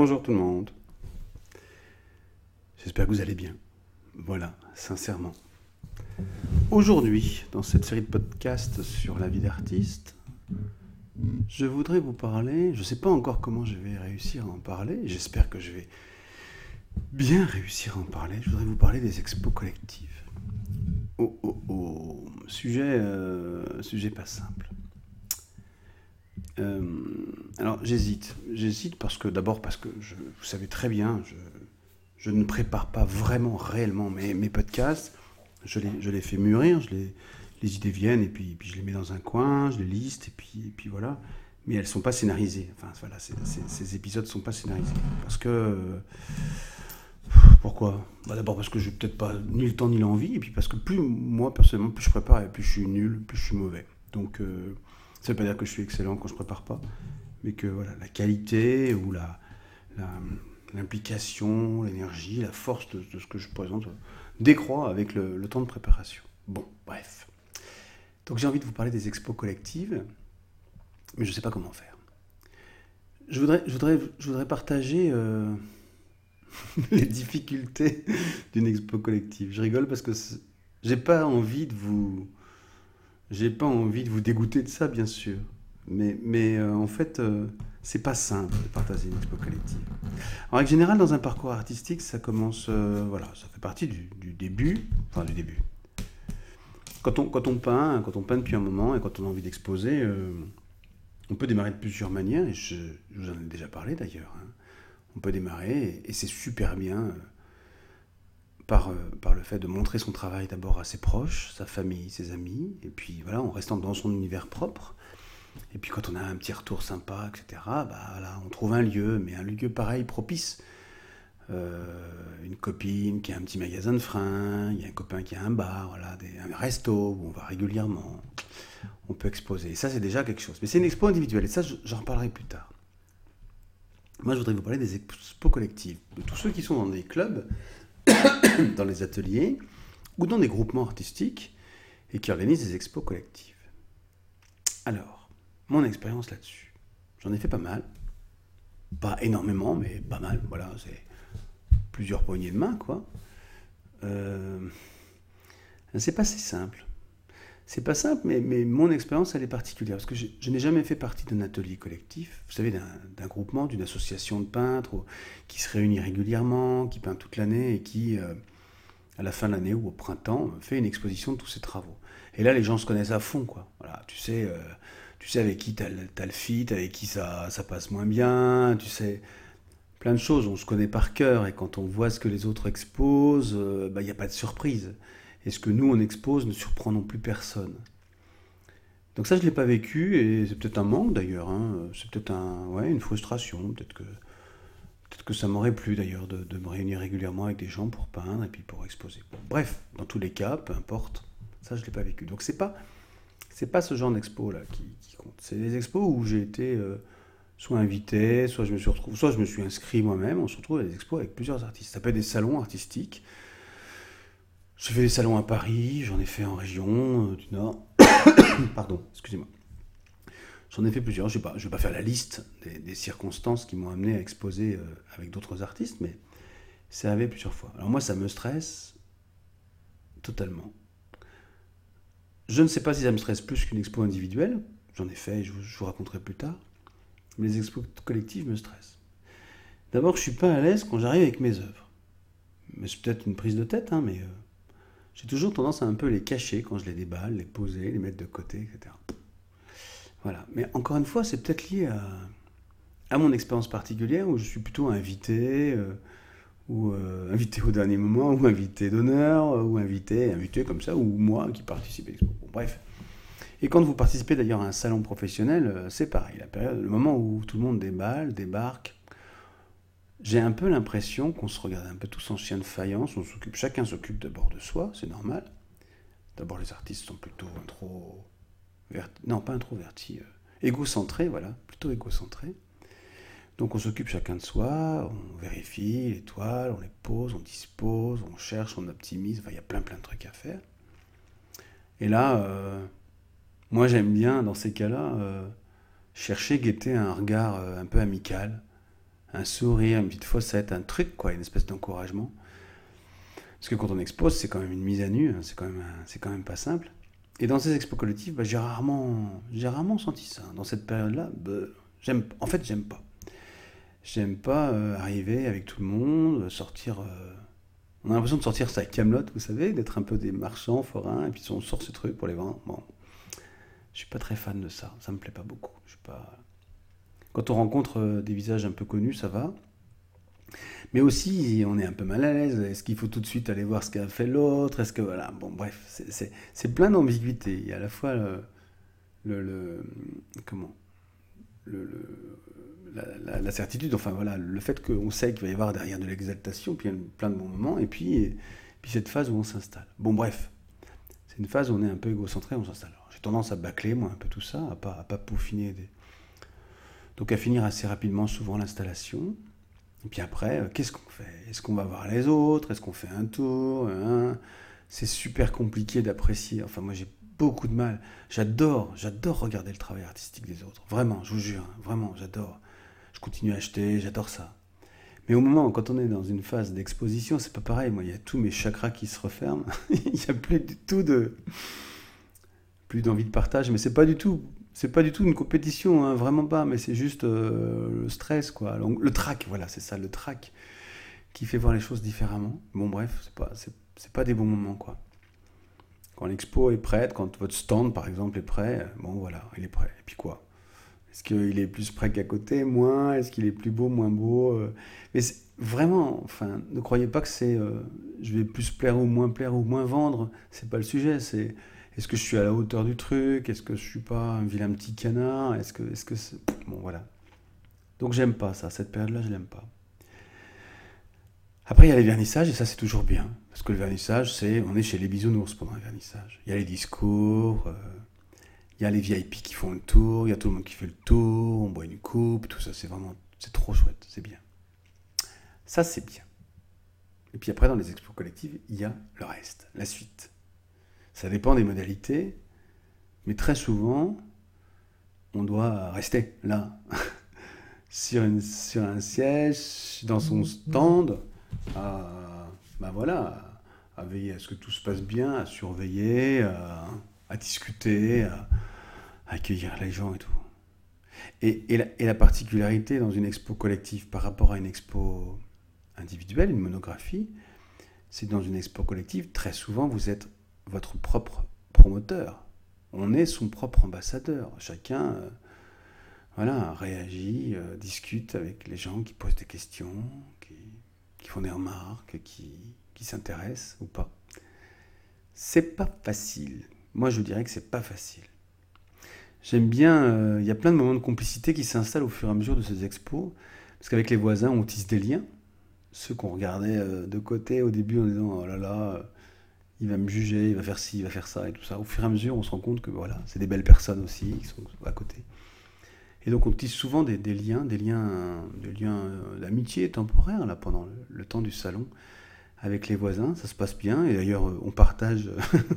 Bonjour tout le monde. J'espère que vous allez bien. Voilà, sincèrement. Aujourd'hui, dans cette série de podcasts sur la vie d'artiste, je voudrais vous parler, je ne sais pas encore comment je vais réussir à en parler, j'espère que je vais bien réussir à en parler, je voudrais vous parler des expos collectives. Oh oh oh, sujet, euh, sujet pas simple. Euh, alors j'hésite, j'hésite parce que d'abord parce que vous savez très bien, je, je, ne prépare pas vraiment réellement mes, mes podcasts, je les, je les fais mûrir, je les, les idées viennent et puis, puis je les mets dans un coin, je les liste et puis, et puis voilà. Mais elles ne sont pas scénarisées. Enfin voilà, ces épisodes ne sont pas scénarisés. Parce que... Pourquoi? Bah D'abord parce que je n'ai peut-être pas ni le temps ni l'envie, et puis parce que plus moi personnellement, plus je prépare, et plus je suis nul, plus je suis mauvais. Donc euh, ça ne veut pas dire que je suis excellent quand je prépare pas, mais que voilà, la qualité ou la, l'implication, l'énergie, la force de, ce que je présente décroît avec le, le temps de préparation. Bon, bref. Donc j'ai envie de vous parler des expos collectives, mais je ne sais pas comment faire. Je voudrais, je voudrais, je voudrais partager euh, les difficultés d'une expo collective. Je rigole parce que j'ai pas envie de vous, j'ai pas envie de vous dégoûter de ça, bien sûr. Mais, mais euh, en fait, euh, c'est pas simple de partager une expo collective. En règle générale, dans un parcours artistique, ça commence, voilà, ça fait partie du, début, enfin du début, quand on, quand on peint, quand on peint depuis un moment et quand on a envie d'exposer, euh, on peut démarrer de plusieurs manières, et je, vous en ai déjà parlé d'ailleurs. Hein. On peut démarrer, et, c'est super bien euh, par, euh, par le fait de montrer son travail d'abord à ses proches, sa famille, ses amis, et puis voilà, en restant dans son univers propre. Et puis quand on a un petit retour sympa, etc., bah, voilà, on trouve un lieu, mais un lieu pareil, propice euh, une copine qui a un petit magasin de freins, il y a un copain qui a un bar, voilà, un resto où on va régulièrement, on peut exposer. Et ça, c'est déjà quelque chose. Mais c'est une expo individuelle, et ça, j'en reparlerai plus tard. Moi, je voudrais vous parler des expos collectives, de tous ceux qui sont dans des clubs, dans les ateliers, ou dans des groupements artistiques, et qui organisent des expos collectives. Alors, mon expérience là-dessus. J'en ai fait pas mal. Pas énormément, mais pas mal. Voilà, c'est plusieurs poignées de main, quoi. Euh, c'est pas si simple. C'est pas simple, mais, mais mon expérience, elle est particulière. Parce que je, n'ai jamais fait partie d'un atelier collectif, vous savez, d'un groupement, d'une association de peintres qui se réunit régulièrement, qui peint toute l'année et qui, euh, à la fin de l'année ou au printemps, fait une exposition de tous ses travaux. Et là, les gens se connaissent à fond, quoi. Tu sais, euh, tu sais avec qui tu as, le fit, avec qui ça, ça passe moins bien, tu sais plein de choses. On se connaît par cœur et quand on voit ce que les autres exposent, euh, bah, il n'y a pas de surprise. Et ce que nous, on expose ne surprend non plus personne. Donc ça, je ne l'ai pas vécu et c'est peut-être un manque d'ailleurs. Hein. C'est peut-être une frustration. Peut-être que, peut que ça m'aurait plu d'ailleurs de, me réunir régulièrement avec des gens pour peindre et puis pour exposer. bref, dans tous les cas, peu importe. Ça, je ne l'ai pas vécu. Donc c'est pas, c'est pas ce genre d'expo là qui, compte. C'est des expos où j'ai été... Euh, soit invité, soit je me suis soit je me suis inscrit moi-même. On se retrouve à des expos avec plusieurs artistes. Ça peut être des salons artistiques. J'ai fait des salons à Paris, j'en ai fait en région euh, du Nord. Pardon, excusez-moi. J'en ai fait plusieurs. Je ne vais, pas faire la liste des, circonstances qui m'ont amené à exposer euh, avec d'autres artistes, mais ça avait plusieurs fois. Alors moi, ça me stresse totalement. Je ne sais pas si ça me stresse plus qu'une expo individuelle. J'en ai fait, je je vous raconterai plus tard les expos collectives me stressent. D'abord, je suis pas à l'aise quand j'arrive avec mes œuvres. Mais c'est peut-être une prise de tête, hein, mais euh, j'ai toujours tendance à un peu les cacher quand je les déballe, les poser, les mettre de côté, etc. Voilà. Mais encore une fois, c'est peut-être lié à, mon expérience particulière où je suis plutôt invité, euh, ou euh, invité au dernier moment, ou invité d'honneur, ou invité, invité comme ça, ou moi qui participe à l'expo. bref. Et quand vous participez d'ailleurs à un salon professionnel, euh, c'est pareil. Le moment où tout le monde déballe, débarque, j'ai un peu l'impression qu'on se regarde un peu tous en chien de faïence. On s'occupe, chacun s'occupe d'abord de soi, c'est normal. D'abord, les artistes sont plutôt trop, non pas introvertis, euh, égocentrés, voilà, plutôt égocentrés. Donc on s'occupe chacun de soi, on vérifie les toiles, on les pose, on dispose, on cherche, on optimise. Il y a plein plein de trucs à faire. Et là, euh, moi, j'aime bien, dans ces cas-là, euh, chercher, guetter un regard un peu amical, un sourire, une petite fossette, un truc, quoi, une espèce d'encouragement. Parce que quand on expose, c'est quand même une mise à nu, hein, c'est quand, même, quand même pas simple. Et dans ces expos collectifs, bah, j'ai rarement, rarement senti ça. Dans cette période-là, bah, j'aime, en fait, j'aime pas. J'aime pas euh, arriver avec tout le monde, sortir. Euh, on a l'impression de sortir sa Camelot, vous savez, d'être un peu des marchands forains, et puis on sort ce truc pour les vendre. Bon, je suis pas très fan de ça. Ça me plaît pas beaucoup. Je suis pas. Quand on rencontre euh, des visages un peu connus, ça va. Mais aussi, on est un peu mal à l'aise. Est-ce qu'il faut tout de suite aller voir ce qu'a fait l'autre? Est-ce que voilà Bon, bref, c'est plein d'ambiguïté. Il y a à la fois le, comment? La, certitude, enfin voilà, le fait qu'on sait qu'il va y avoir derrière de l'exaltation, puis il y a plein de bons moments, et puis, puis cette phase où on s'installe. Bon, bref, c'est une phase où on est un peu égocentré, on s'installe. J'ai tendance à bâcler, moi, un peu tout ça, à pas, à pas peaufiner. Des... Donc à finir assez rapidement, souvent, l'installation. Et puis après, euh, qu'est-ce qu'on fait? Est-ce qu'on va voir les autres? Est-ce qu'on fait un tour? Hein? C'est super compliqué d'apprécier. Enfin, moi, j'ai beaucoup de mal. J'adore, j'adore regarder le travail artistique des autres. Vraiment, je vous jure, hein, vraiment, j'adore. Je continue à acheter, j'adore ça. Mais au moment, quand on est dans une phase d'exposition, c'est pas pareil. Moi, il y a tous mes chakras qui se referment. il n'y a plus du tout de, plus d'envie de partage. Mais c'est pas du tout c'est pas du tout une compétition, hein, vraiment pas, mais c'est juste euh, le stress, quoi. Le trac, voilà, c'est ça, le trac qui fait voir les choses différemment. Bon, bref, c'est pas, c'est, pas des bons moments, quoi. Quand l'expo est prête, quand votre stand, par exemple, est prêt, bon, voilà, il est prêt. Et puis quoi? Est-ce qu'il est plus prêt qu'à côté, moins? Est-ce qu'il est plus beau, moins beau euh? Mais vraiment, enfin, ne croyez pas que c'est euh, je vais plus plaire ou moins plaire ou moins vendre, c'est pas le sujet, c'est est-ce que je suis à la hauteur du truc? Est-ce que je suis pas un vilain petit canard? Est-ce que, est-ce que bon voilà. Donc j'aime pas ça. Cette période-là, je l'aime pas. Après, il y a les vernissages et ça c'est toujours bien parce que le vernissage, c'est on est chez les bisounours pendant le vernissage. Il y a les discours. Euh, il y a les VIP qui font le tour, il y a tout le monde qui fait le tour, on boit une coupe, tout ça, c'est vraiment, c'est trop chouette, c'est bien. Ça, c'est bien. Et puis après, dans les expos collectives, il y a le reste, la suite. Ça dépend des modalités, mais très souvent, on doit rester là, sur, un siège, dans son stand, à, ben voilà, à veiller à ce que tout se passe bien, à surveiller, discuter, à, accueillir les gens et tout. Et, et, la, et, la, particularité dans une expo collective par rapport à une expo individuelle, une monographie, c'est dans une expo collective, très souvent, vous êtes votre propre promoteur. On est son propre ambassadeur. Chacun euh, voilà, réagit, euh, discute avec les gens qui posent des questions, qui, font des remarques, qui, qui s'intéressent ou pas. C'est pas facile. Moi, je dirais que c'est pas facile. J'aime bien, euh, il y a plein de moments de complicité qui s'installent au fur et à mesure de ces expos, parce qu'avec les voisins, on tisse des liens. Ceux qu'on regardait de côté au début en disant oh là là, il va me juger, il va faire ci, il va faire ça et tout ça. Au fur et à mesure, on se rend compte que voilà, c'est des belles personnes aussi qui sont à côté. Et donc on tisse souvent des, liens, des liens, des liens euh, d'amitié temporaire là pendant le, temps du salon avec les voisins. Ça se passe bien et d'ailleurs euh, on partage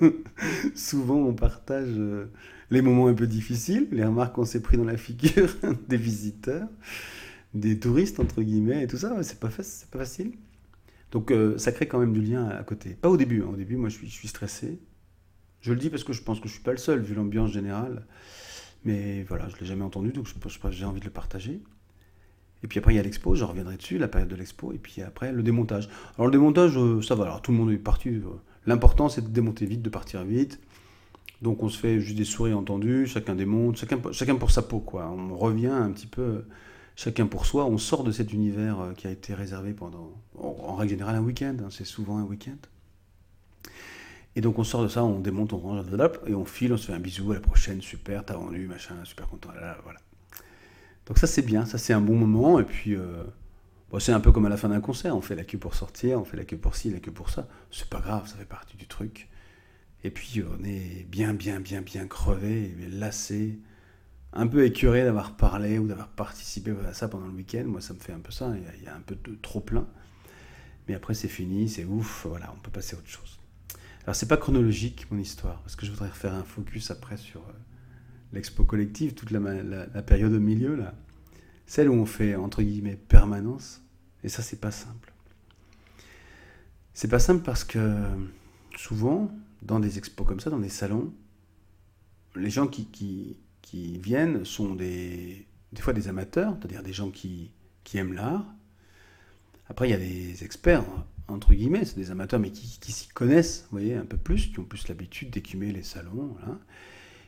souvent on partage euh, les moments un peu difficiles, les remarques qu'on s'est pris dans la figure des visiteurs, des touristes entre guillemets et tout ça. C'est pas facile. Donc euh, ça crée quand même du lien à côté. Pas au début, hein. au début moi je suis, stressé. Je le dis parce que je pense que je suis pas le seul vu l'ambiance générale. Mais voilà, je ne l'ai jamais entendu, donc j'ai envie de le partager. Et puis après, il y a l'expo, je reviendrai dessus, la période de l'expo, et puis après, le démontage. Alors le démontage, euh, ça va, alors tout le monde est parti. Euh. L'important, c'est de démonter vite, de partir vite. Donc on se fait juste des souris entendues, chacun démonte, chacun, pour sa peau, quoi. On revient un petit peu chacun pour soi, on sort de cet univers euh, qui a été réservé pendant, en, règle générale, un week-end. Hein, c'est souvent un week-end. Et donc on sort de ça, on démonte, on range, et on file, on se fait un bisou, à la prochaine, super, t'as vendu, machin, super content, voilà. Donc ça c'est bien, ça c'est un bon moment, et puis euh, c'est un peu comme à la fin d'un concert, on fait la queue pour sortir, on fait la queue pour ci, la queue pour ça, c'est pas grave, ça fait partie du truc. Et puis on est bien, bien, bien, bien crevé, lassé, un peu écœuré d'avoir parlé ou d'avoir participé à ça pendant le week-end. Moi, ça me fait un peu ça. Il y a, un peu de trop plein. Mais après, c'est fini, c'est ouf. Voilà, on peut passer à autre chose. Alors, c'est pas chronologique mon histoire, parce que je voudrais refaire un focus après sur euh, l'expo collective, toute la, période au milieu là. celle où on fait, entre guillemets, permanence. Et ça, c'est pas simple. C'est pas simple parce que souvent, dans des expos comme ça, dans des salons, les gens qui, qui, viennent sont des, des fois des amateurs, c'est-à-dire des gens qui, qui aiment l'art. Après, il y a des experts, entre guillemets, c'est des amateurs, mais qui, s'y connaissent, voyez, un peu plus, qui ont plus l'habitude d'écumer les salons.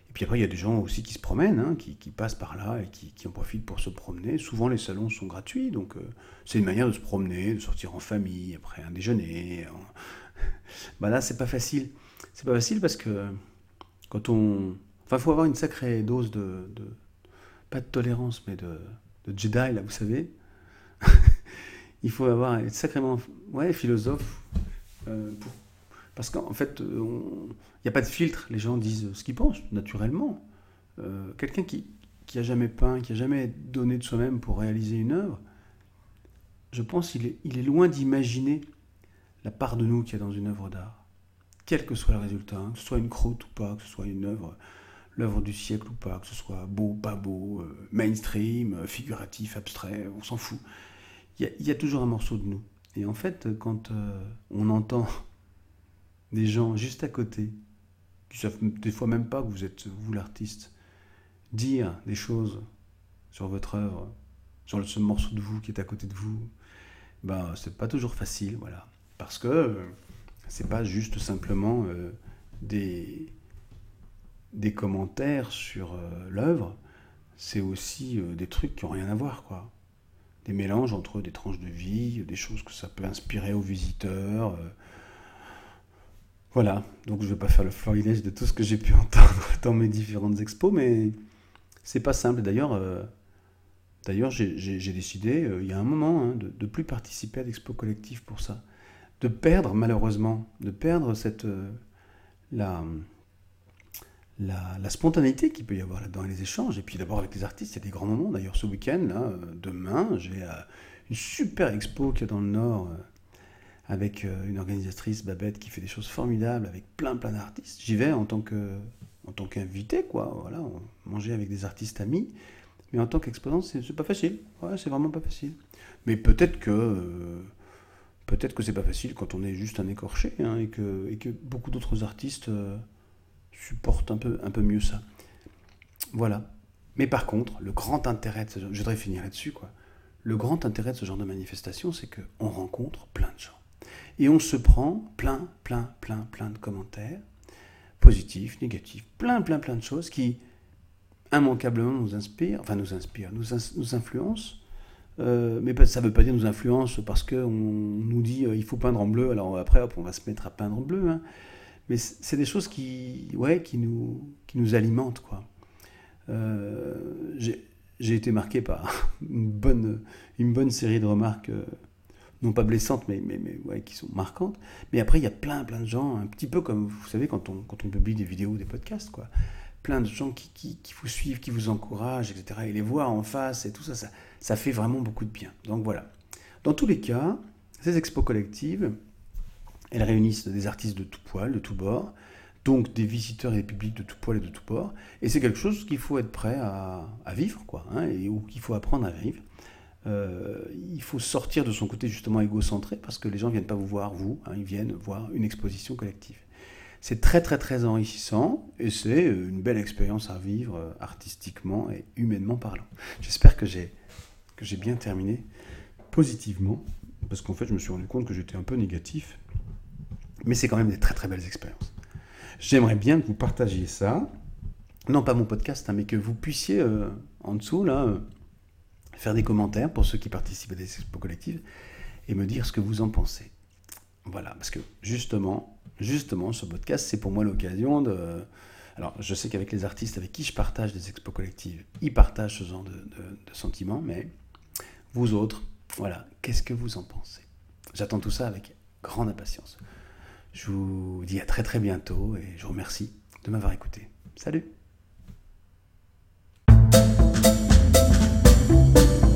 Et puis après, il y a des gens aussi qui se promènent, hein, qui, passent par là et qui, en profitent pour se promener. Souvent, les salons sont gratuits, donc euh, c'est une manière de se promener, de sortir en famille, après un déjeuner. bah là, c'est pas facile. C'est pas facile parce que quand on. Enfin, faut avoir une sacrée dose de, Pas de tolérance, mais de, de Jedi, là, vous savez. il faut avoir être sacrément. Ouais, philosophe. Euh, pour parce qu'en fait, il n'y a pas de filtre. Les gens disent ce qu'ils pensent, naturellement. Euh, quelqu'un qui, qui a jamais peint, qui a jamais donné de soi-même pour réaliser une œuvre, je pense qu'il est, il est loin d'imaginer la part de nous qu'il y a dans une œuvre d'art. Quel que soit le résultat, hein, que ce soit une croûte ou pas, que ce soit une œuvre, l'œuvre du siècle ou pas, que ce soit beau, pas beau, euh, mainstream, euh, figuratif, abstrait, on s'en fout. Il y, a, toujours un morceau de nous. Et en fait, quand on entend des gens juste à côté, qui savent des fois même pas que vous êtes vous l'artiste, dire des choses sur votre œuvre, sur ce morceau de vous qui est à côté de vous, ben c'est pas toujours facile, voilà, parce que euh, c'est pas juste simplement euh, des des commentaires sur euh, l'œuvre, c'est aussi des trucs qui ont rien à voir, quoi. Des mélanges entre des tranches de vie, des choses que ça peut inspirer aux visiteurs. Voilà, donc je ne vais pas faire le florilège de tout ce que j'ai pu entendre dans mes différentes expos, mais c'est pas simple. D'ailleurs, euh, j'ai décidé, euh, il y a un moment, hein, de ne plus participer à l'expo collective pour ça. De perdre, malheureusement, de perdre cette, euh, la, la, spontanéité qu'il peut y avoir là-dedans et les échanges. Et puis d'abord avec les artistes, il y a des grands moments. D'ailleurs, ce week-end, demain, j'ai une super expo qui est dans le Nord avec euh, une organisatrice, Babette, qui fait des choses formidables, avec plein plein d'artistes. J'y vais en tant que tant qu'invité, quoi. Voilà, manger avec des artistes amis. Mais en tant qu'exposant, c'est pas facile. Ouais, c'est vraiment pas facile. Mais peut-être que euh, peut-être que c'est pas facile quand on est juste un écorché hein, et, que, et que beaucoup d'autres artistes euh, supportent un peu, un peu mieux ça. Voilà. Mais par contre, le grand intérêt je voudrais finir là-dessus, quoi. Le grand intérêt de ce genre de manifestation, c'est qu'on rencontre plein de gens. Et on se prend plein, plein, plein, plein de commentaires, positifs, négatifs, plein, plein, plein de choses qui immanquablement nous inspirent, enfin nous inspirent, nous, influencent. Euh, mais ça ne veut pas dire nous influence parce qu'on nous dit euh, il faut peindre en bleu, alors après hop, on va se mettre à peindre en bleu. Hein. Mais c'est des choses qui, ouais, qui, nous, qui nous alimentent. Quoi. Euh, J'ai été marqué par une bonne, une bonne série de remarques non pas blessantes, mais, mais, mais ouais, qui sont marquantes. Mais après, il y a plein, plein de gens, un petit peu comme, vous savez, quand on, quand on publie des vidéos des podcasts, quoi. Plein de gens qui, qui, qui, vous suivent, qui vous encouragent, etc. Et les voir en face et tout ça, ça, ça fait vraiment beaucoup de bien. Donc voilà. Dans tous les cas, ces expos collectives, elles réunissent des artistes de tout poil, de tout bord, donc des visiteurs et des publics de tout poil et de tout bord. Et c'est quelque chose qu'il faut être prêt à, à vivre, quoi, hein, et, ou qu'il faut apprendre à vivre. Euh, il faut sortir de son côté justement égocentré parce que les gens ne viennent pas vous voir, vous, hein, ils viennent voir une exposition collective. C'est très très très enrichissant et c'est euh, une belle expérience à vivre euh, artistiquement et humainement parlant. J'espère que j'ai bien terminé positivement parce qu'en fait je me suis rendu compte que j'étais un peu négatif, mais c'est quand même des très très belles expériences. J'aimerais bien que vous partagiez ça, non pas mon podcast, hein, mais que vous puissiez en dessous là. Faire des commentaires pour ceux qui participent à des expos collectives et me dire ce que vous en pensez. Voilà, parce que justement, justement, ce podcast, c'est pour moi l'occasion de... Alors, je sais qu'avec les artistes avec qui je partage des expos collectives, ils partagent ce genre de, de, de sentiments, mais vous autres, voilà, qu'est-ce que vous en pensez? J'attends tout ça avec grande impatience. Je vous dis à très très bientôt et je vous remercie de m'avoir écouté. Salut thank you